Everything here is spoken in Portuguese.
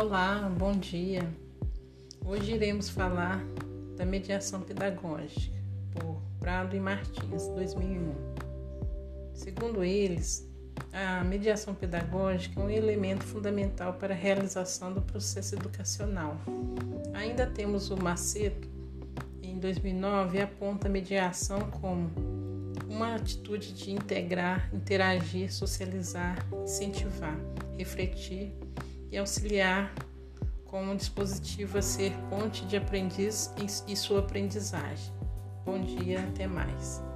Olá, bom dia. Hoje iremos falar da mediação pedagógica por Prado e Martins, 2001. Segundo eles, a mediação pedagógica é um elemento fundamental para a realização do processo educacional. Ainda temos o Maceto, em 2009, aponta a mediação como uma atitude de integrar, interagir, socializar, incentivar, refletir e auxiliar como um dispositivo a ser ponte de aprendiz e sua aprendizagem. Bom dia, até mais.